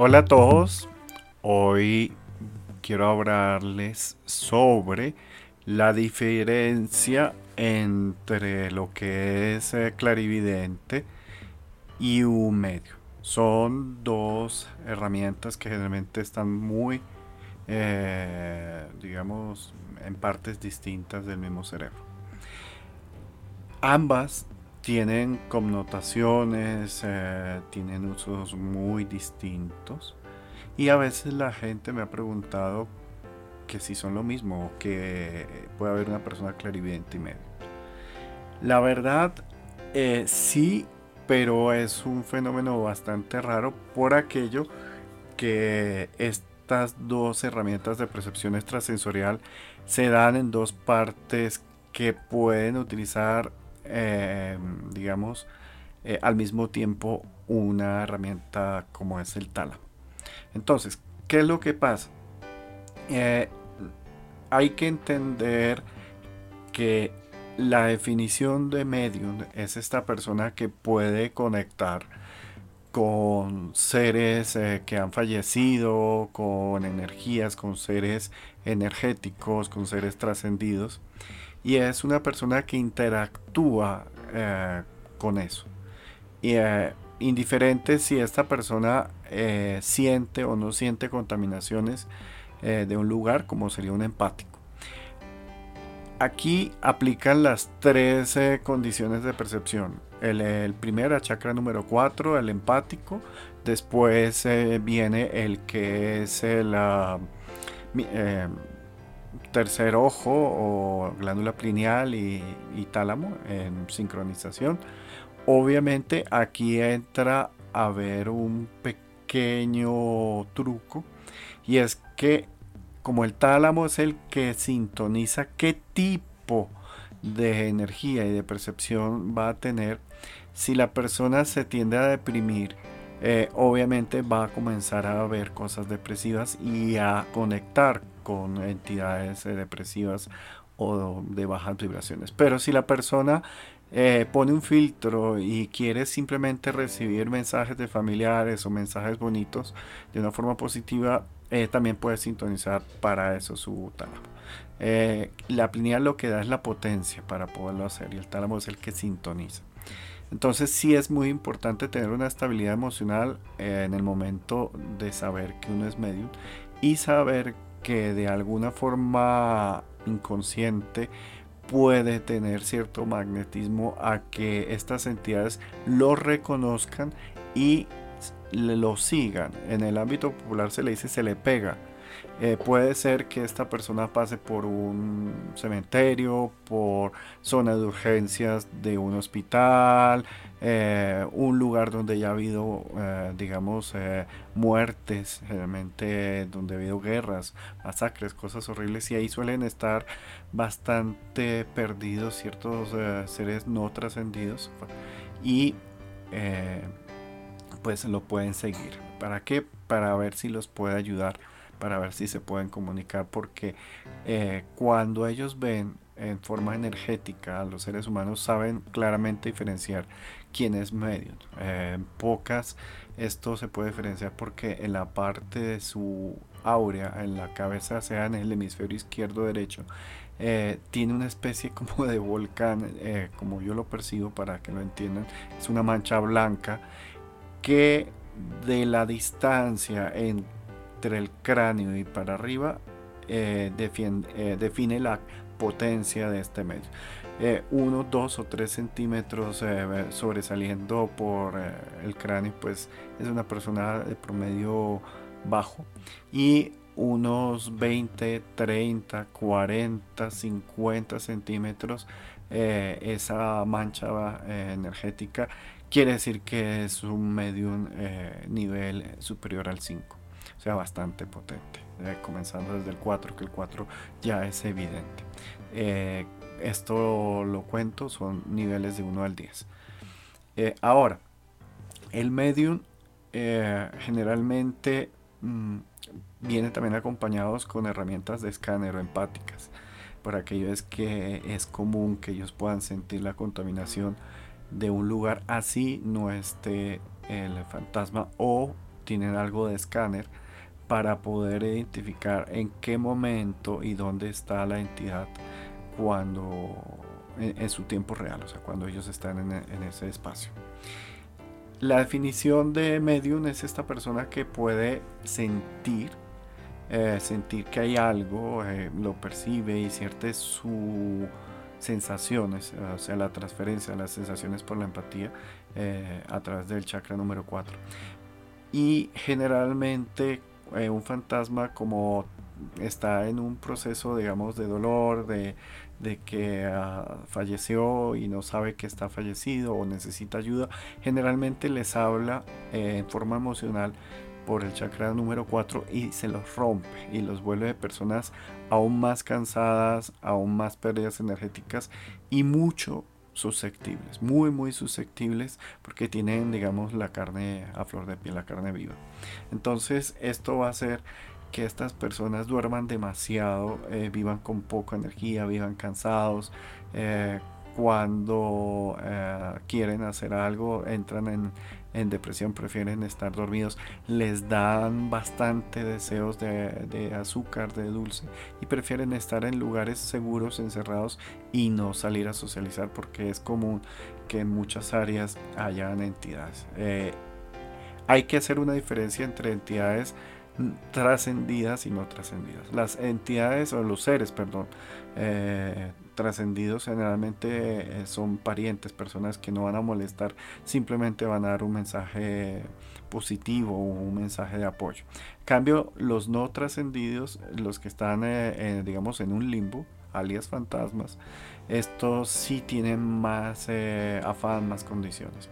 Hola a todos, hoy quiero hablarles sobre la diferencia entre lo que es eh, clarividente y un medio. Son dos herramientas que generalmente están muy, eh, digamos, en partes distintas del mismo cerebro. Ambas tienen connotaciones, eh, tienen usos muy distintos. Y a veces la gente me ha preguntado que si son lo mismo o que puede haber una persona clarividente y medio. La verdad, eh, sí, pero es un fenómeno bastante raro por aquello que estas dos herramientas de percepción extrasensorial se dan en dos partes que pueden utilizar Em, digamos, eh, al mismo tiempo una herramienta como es el tálamo. Entonces, ¿qué es lo que pasa? Eh, hay que entender que la definición de medium es esta persona que puede conectar con seres eh, que han fallecido, con energías, con seres energéticos, con seres trascendidos y es una persona que interactúa eh, con eso. Y eh, indiferente si esta persona eh, siente o no siente contaminaciones de un lugar, como sería un empático. Aquí aplican las tres condiciones de percepción. El, el chakra número 4, el empático. Después viene el que es el tercer ojo o glándula pineal y, tálamo en sincronización. Obviamente aquí entra a ver un pequeño truco y es que como el tálamo es el que sintoniza qué tipo de energía y de percepción va a tener, si la persona se tiende a deprimir, eh, obviamente va a comenzar a ver cosas depresivas y a conectar con entidades eh, depresivas o de bajas vibraciones. Pero si la persona eh, pone un filtro y quiere simplemente recibir mensajes de familiares o mensajes bonitos de una forma positiva, también puede sintonizar para eso su tálamo. la pineal lo que da es la potencia para poderlo hacer y el tálamo es el que sintoniza. Entonces sí es muy importante tener una estabilidad emocional en el momento de saber que uno es medium y saber que de alguna forma inconsciente puede tener cierto magnetismo a que estas entidades lo reconozcan y lo sigan. En el ámbito popular se le dice se le pega. Eh, puede ser que esta persona pase por un cementerio, por zona de urgencias de un hospital, eh, un lugar donde ya ha habido, eh, digamos, muertes, realmente donde ha habido guerras, masacres, cosas horribles, y ahí suelen estar bastante perdidos ciertos seres no trascendidos y pues lo pueden seguir. ¿Para qué? Para ver si los puede ayudar para ver si se pueden comunicar porque eh, cuando ellos ven en forma energética los seres humanos saben claramente diferenciar quién es medio. Eh, en pocas esto se puede diferenciar porque en la parte de su áurea, en la cabeza, sea en el hemisferio izquierdo o derecho, eh, tiene una especie como de volcán, como yo lo percibo para que lo entiendan, es una mancha blanca que de la distancia en entre el cráneo y para arriba eh, eh, define la potencia de este medio. Eh, uno, dos o tres centímetros sobresaliendo por el cráneo, pues es una persona de promedio bajo. Y unos 20, 30, 40, 50 centímetros, esa mancha energética quiere decir que es un medio nivel superior al 5 sea, bastante potente. Eh, comenzando desde el 4, que el 4 ya es evidente. Eh, esto lo cuento, son niveles de 1 al 10. Eh, ahora, el medium generalmente mm, viene también acompañados con herramientas de escáner empáticas. Por aquello es que es común que ellos puedan sentir la contaminación de un lugar así no esté el fantasma o tienen algo de escáner para poder identificar en qué momento y dónde está la entidad cuando en, su tiempo real, o sea, cuando ellos están en, ese espacio. La definición de medium es esta persona que puede sentir, eh, sentir que hay algo, eh, lo percibe y cierte sus sensaciones, o sea, la transferencia las sensaciones por la empatía eh, a través del chakra número 4. Y generalmente un fantasma como está en un proceso, digamos, de dolor, de, de que ah, falleció y no sabe que está fallecido o necesita ayuda, generalmente les habla eh, en forma emocional por el chakra número 4 y se los rompe y los vuelve personas aún más cansadas, aún más pérdidas energéticas y mucho susceptibles, muy muy susceptibles porque tienen digamos la carne a flor de piel, la carne viva. Entonces esto va a ser que estas personas duerman demasiado, eh, vivan con poca energía, vivan cansados. Eh, cuando eh, quieren hacer algo, entran en, depresión, prefieren estar dormidos, les dan bastante deseos de, azúcar, de dulce y prefieren estar en lugares seguros, encerrados y no salir a socializar porque es común que en muchas áreas hayan entidades. hay que hacer una diferencia entre entidades trascendidas y no trascendidas. Las entidades o los seres, perdón, eh, trascendidos generalmente eh, son parientes, personas que no van a molestar, simplemente van a dar un mensaje positivo o un mensaje de apoyo. En cambio, los no trascendidos, los que están, eh, digamos, en un limbo, alias fantasmas, estos sí tienen más afán, más condiciones.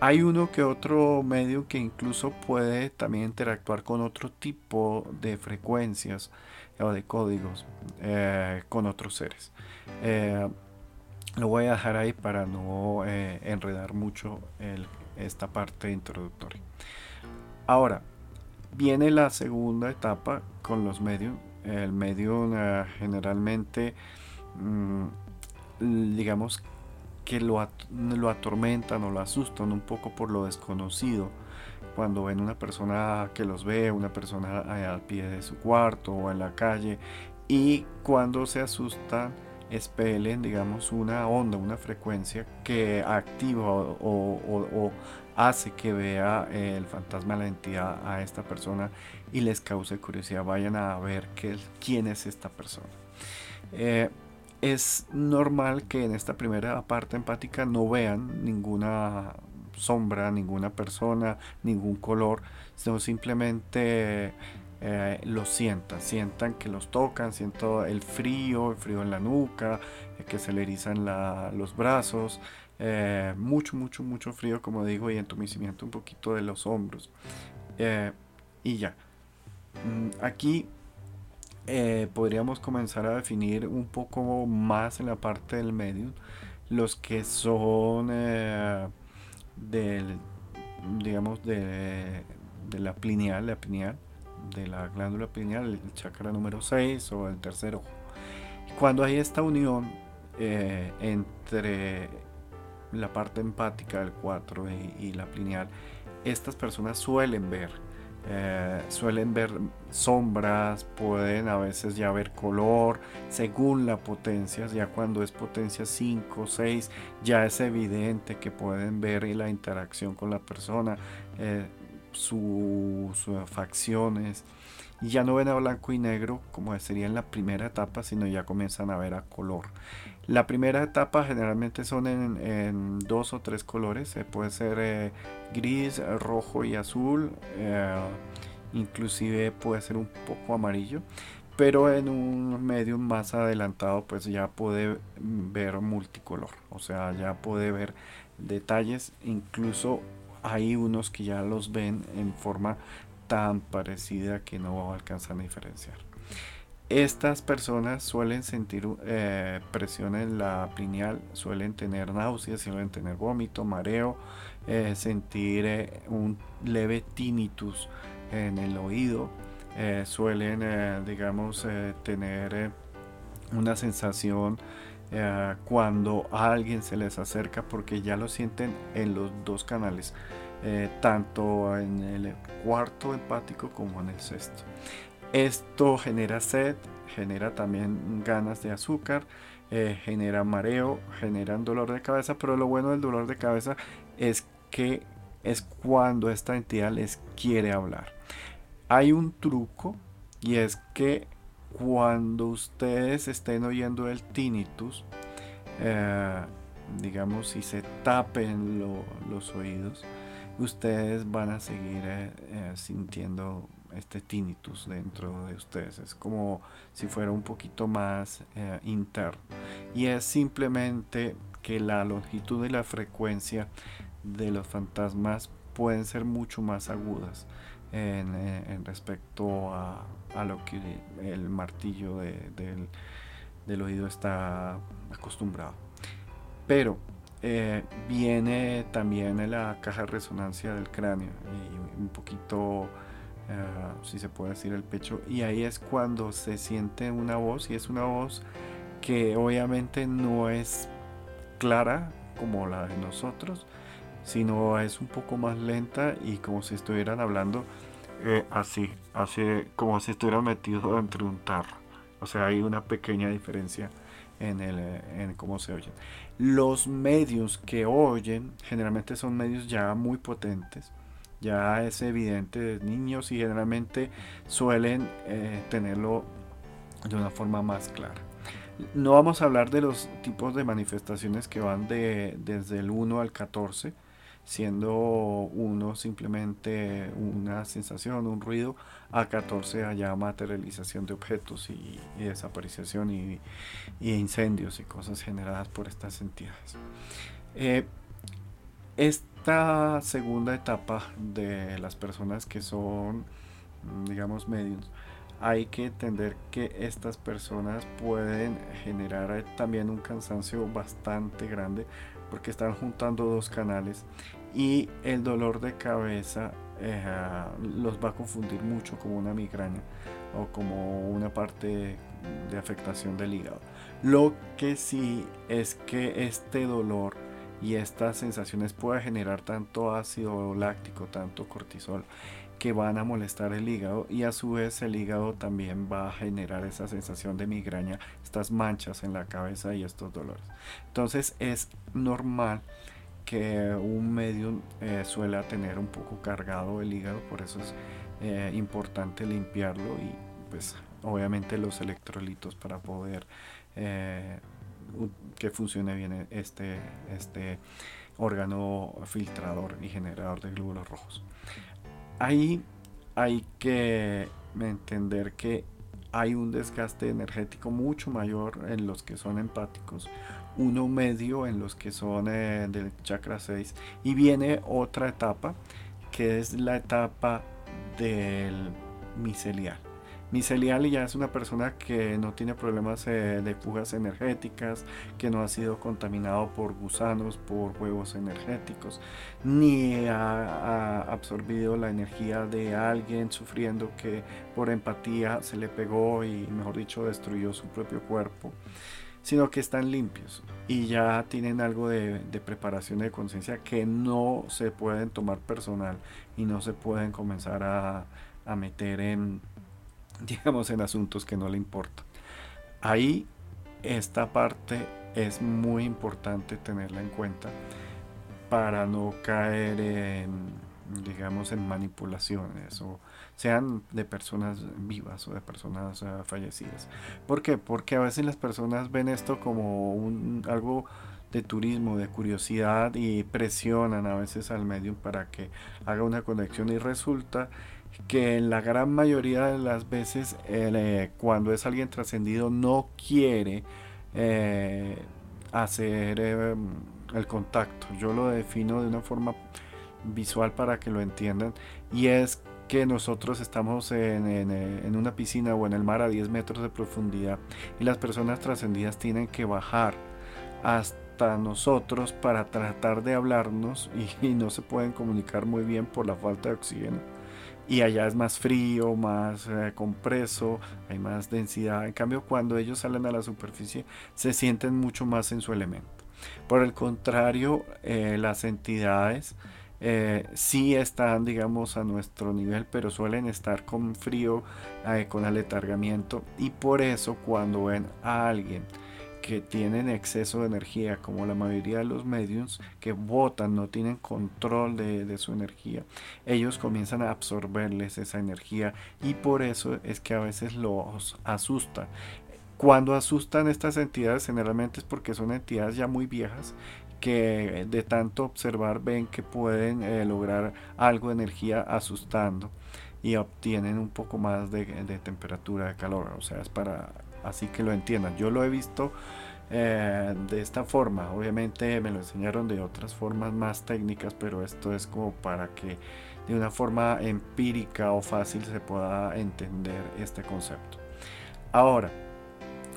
Hay uno que otro medio que incluso puede también interactuar con otro tipo de frecuencias o de códigos eh, con otros seres. Eh, lo voy a dejar ahí para no eh, enredar mucho esta parte introductoria. Ahora, viene la segunda etapa con los medios. El medio generalmente, mm, digamos, que lo, atormentan o lo asustan un poco por lo desconocido. Cuando ven una persona que los ve, una persona al pie de su cuarto o en la calle, y cuando se asustan, expelen, digamos, una onda, una frecuencia que activa o, hace que vea el fantasma, la entidad a esta persona y les cause curiosidad. Vayan a ver quién es esta persona. Eh, es normal que en esta primera parte empática no vean ninguna sombra, ninguna persona, ningún color, sino simplemente eh, lo sientan, sientan que los tocan, siento el frío, el frío en la nuca, eh, que se le erizan los brazos, eh, mucho, mucho, mucho frío, como digo, y entumecimiento un poquito de los hombros. y ya. Mm, aquí eh, podríamos comenzar a definir un poco más en la parte del medio los que son eh, del digamos de, la pineal, la pineal, de la glándula pineal, el chakra número 6 o el tercer ojo. Cuando hay esta unión eh, entre la parte empática del 4 y, y la pineal, estas personas suelen ver eh, suelen ver sombras, pueden a veces ya ver color, según la potencia, ya cuando es potencia 5, 6, ya es evidente que pueden ver la interacción con la persona, eh, sus facciones, y ya no ven a blanco y negro como sería en la primera etapa, sino ya comienzan a ver a color. La primera etapa generalmente son en, dos o tres colores, puede ser eh, gris, rojo y azul, eh, inclusive puede ser un poco amarillo, pero en un medio más adelantado pues ya puede ver multicolor, o sea ya puede ver detalles, incluso hay unos que ya los ven en forma tan parecida que no alcanzan a diferenciar. Estas personas suelen sentir eh, presión en la pineal, suelen tener náuseas, suelen tener vómito, mareo, eh, sentir eh, un leve tinnitus en el oído, suelen, digamos, tener una sensación cuando alguien se les acerca porque ya lo sienten en los dos canales eh, tanto en el cuarto empático como en el sexto. Esto genera sed, genera también ganas de azúcar, eh, genera mareo, generan dolor de cabeza, pero lo bueno del dolor de cabeza es que es cuando esta entidad les quiere hablar. Hay un truco y es que cuando ustedes estén oyendo el tinnitus, eh, digamos, si se tapen los oídos, ustedes van a seguir eh, eh, sintiendo este tinnitus dentro de ustedes. Es como si fuera un poquito más interno. Y es simplemente que la longitud y la frecuencia de los fantasmas pueden ser mucho más agudas en, eh, respecto a, lo que el martillo del, oído está acostumbrado. Pero eh, viene también la caja de resonancia del cráneo y un poquito, eh, si se puede decir, el pecho. Y ahí es cuando se siente una voz y es una voz que obviamente no es clara como la de nosotros, sino es un poco más lenta y como si estuvieran hablando eh, así, así como si estuvieran metidos entre un tarro. O sea, hay una pequeña diferencia en, el, eh, en cómo se oyen. Los medios que oyen generalmente son medios ya muy potentes. Ya es evidente niños y generalmente suelen eh, tenerlo de una forma más clara. No vamos a hablar de los tipos de manifestaciones que van de, desde el 1 al 14 siendo uno simplemente una sensación, un ruido, a 14 allá materialización de objetos y, desaparición y, incendios y cosas generadas por estas entidades. Eh, esta segunda etapa de las personas que son, digamos, medios, hay que entender que estas personas pueden generar también un cansancio bastante grande porque están juntando dos canales y el dolor de cabeza eh, los va a confundir mucho como una migraña o como una parte de afectación del hígado. Lo que sí es que este dolor y estas sensaciones puede generar tanto ácido láctico, tanto cortisol, que van a molestar el hígado y a su vez el hígado también va a generar esa sensación de migraña, estas manchas en la cabeza y estos dolores. Entonces es normal que un medium eh, suele tener un poco cargado el hígado, por eso es eh, importante limpiarlo y pues obviamente los electrolitos para poder eh, que funcione bien este, este órgano filtrador y generador de glóbulos rojos. Ahí hay que entender que hay un desgaste energético mucho mayor en los que son empáticos uno medio en los que son eh, del chakra 6 y viene otra etapa que es la etapa del micelial. Micelial ya es una persona que no tiene problemas eh, de fugas energéticas, que no ha sido contaminado por gusanos, por huevos energéticos, ni ha, absorbido la energía de alguien sufriendo que por empatía se le pegó y, mejor dicho, destruyó su propio cuerpo sino que están limpios y ya tienen algo de, preparación de conciencia que no se pueden tomar personal y no se pueden comenzar a, meter en, digamos, en asuntos que no le importan. Ahí esta parte es muy importante tenerla en cuenta para no caer en, digamos, en manipulaciones o sean de personas vivas o de personas uh, fallecidas. ¿Por qué? Porque a veces las personas ven esto como algo de turismo, de curiosidad y presionan a veces al medio para que haga una conexión y resulta que en la gran mayoría de las veces eh, cuando es alguien trascendido no quiere eh, hacer em, el contacto. Yo lo defino de una forma visual para que lo entiendan y es que nosotros estamos en, una piscina o en el mar a 10 metros de profundidad y las personas trascendidas tienen que bajar hasta nosotros para tratar de hablarnos y, no se pueden comunicar muy bien por la falta de oxígeno. Y allá es más frío, más eh, compreso, hay más densidad. En cambio, cuando ellos salen a la superficie, se sienten mucho más en su elemento. Por el contrario, eh, las entidades eh, sí están, digamos, a nuestro nivel, pero suelen estar con frío, con aletargamiento. Y por eso cuando ven a alguien que tienen exceso de energía, como la mayoría de los mediums que votan, no tienen control de, su energía, ellos comienzan a absorberles esa energía y por eso es que a veces los asusta. Cuando asustan estas entidades generalmente es porque son entidades ya muy viejas que de tanto observar ven que pueden eh, lograr algo de energía asustando y obtienen un poco más de, temperatura, de calor. O sea, es para así que lo entiendan. Yo lo he visto eh, de esta forma. Obviamente me lo enseñaron de otras formas más técnicas, pero esto es como para que de una forma empírica o fácil se pueda entender este concepto. Ahora,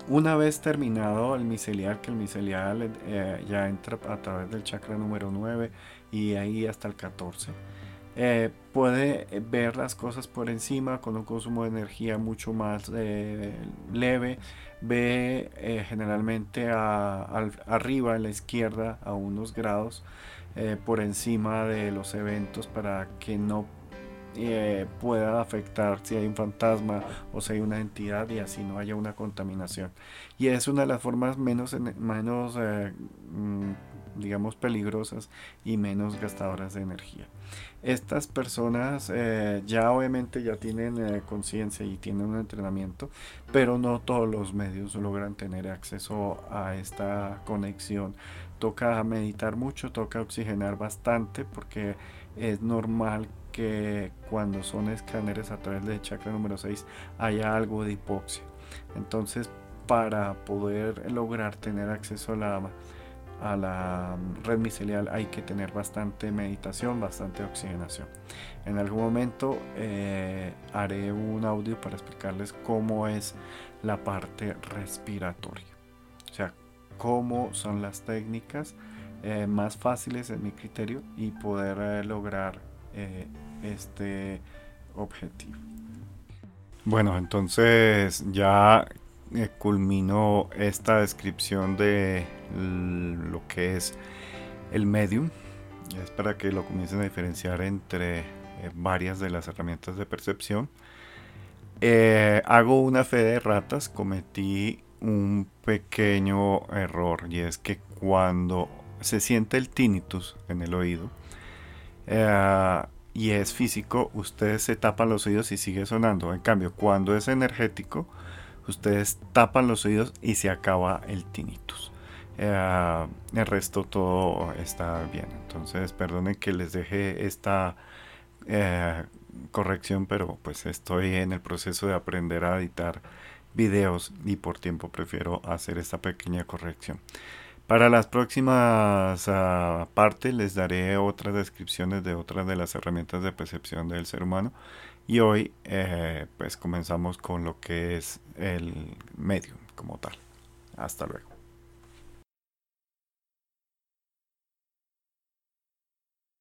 una vez terminado el micelial, que el micelial eh, ya entra a través del chakra número 9 y ahí hasta el 14, eh, puede ver las cosas por encima con un consumo de energía mucho más eh, leve. Ve generalmente arriba en la izquierda a unos grados por encima de los eventos para que no eh, pueda afectar si hay un fantasma o si hay una entidad y así no haya una contaminación. Y es una de las formas menos, menos eh, mm, digamos, peligrosas y menos gastadoras de energía. Estas personas eh, ya obviamente ya tienen conciencia y tienen un entrenamiento, pero no todos los medios logran tener acceso a esta conexión. Toca meditar mucho, toca oxigenar bastante porque es normal que cuando son escáneres a través del chakra número 6 haya algo de hipoxia. Entonces, para poder lograr tener acceso a la, a la red micelial hay que tener bastante meditación, bastante oxigenación. En algún momento eh, haré un audio para explicarles cómo es la parte respiratoria. O sea, cómo son las técnicas eh, más fáciles en mi criterio y poder eh, lograr eh, este objetivo. Bueno, entonces ya eh, culminó esta descripción de lo que es el medium. Es para que lo comiencen a diferenciar entre eh, varias de las herramientas de percepción. hago una fe de ratas, cometí un pequeño error y es que cuando se siente el tinnitus en el oído, eh, y es físico, ustedes se tapan los oídos y sigue sonando. En cambio, cuando es energético, ustedes tapan los oídos y se acaba el tinnitus. Eh, el resto todo está bien. Entonces, perdonen que les deje esta eh, corrección, pero pues estoy en el proceso de aprender a editar videos y por tiempo prefiero hacer esta pequeña corrección. Para las próximas uh, partes les daré otras descripciones de otras de las herramientas de percepción del ser humano. Y hoy eh, pues comenzamos con lo que es el medio como tal. Hasta luego.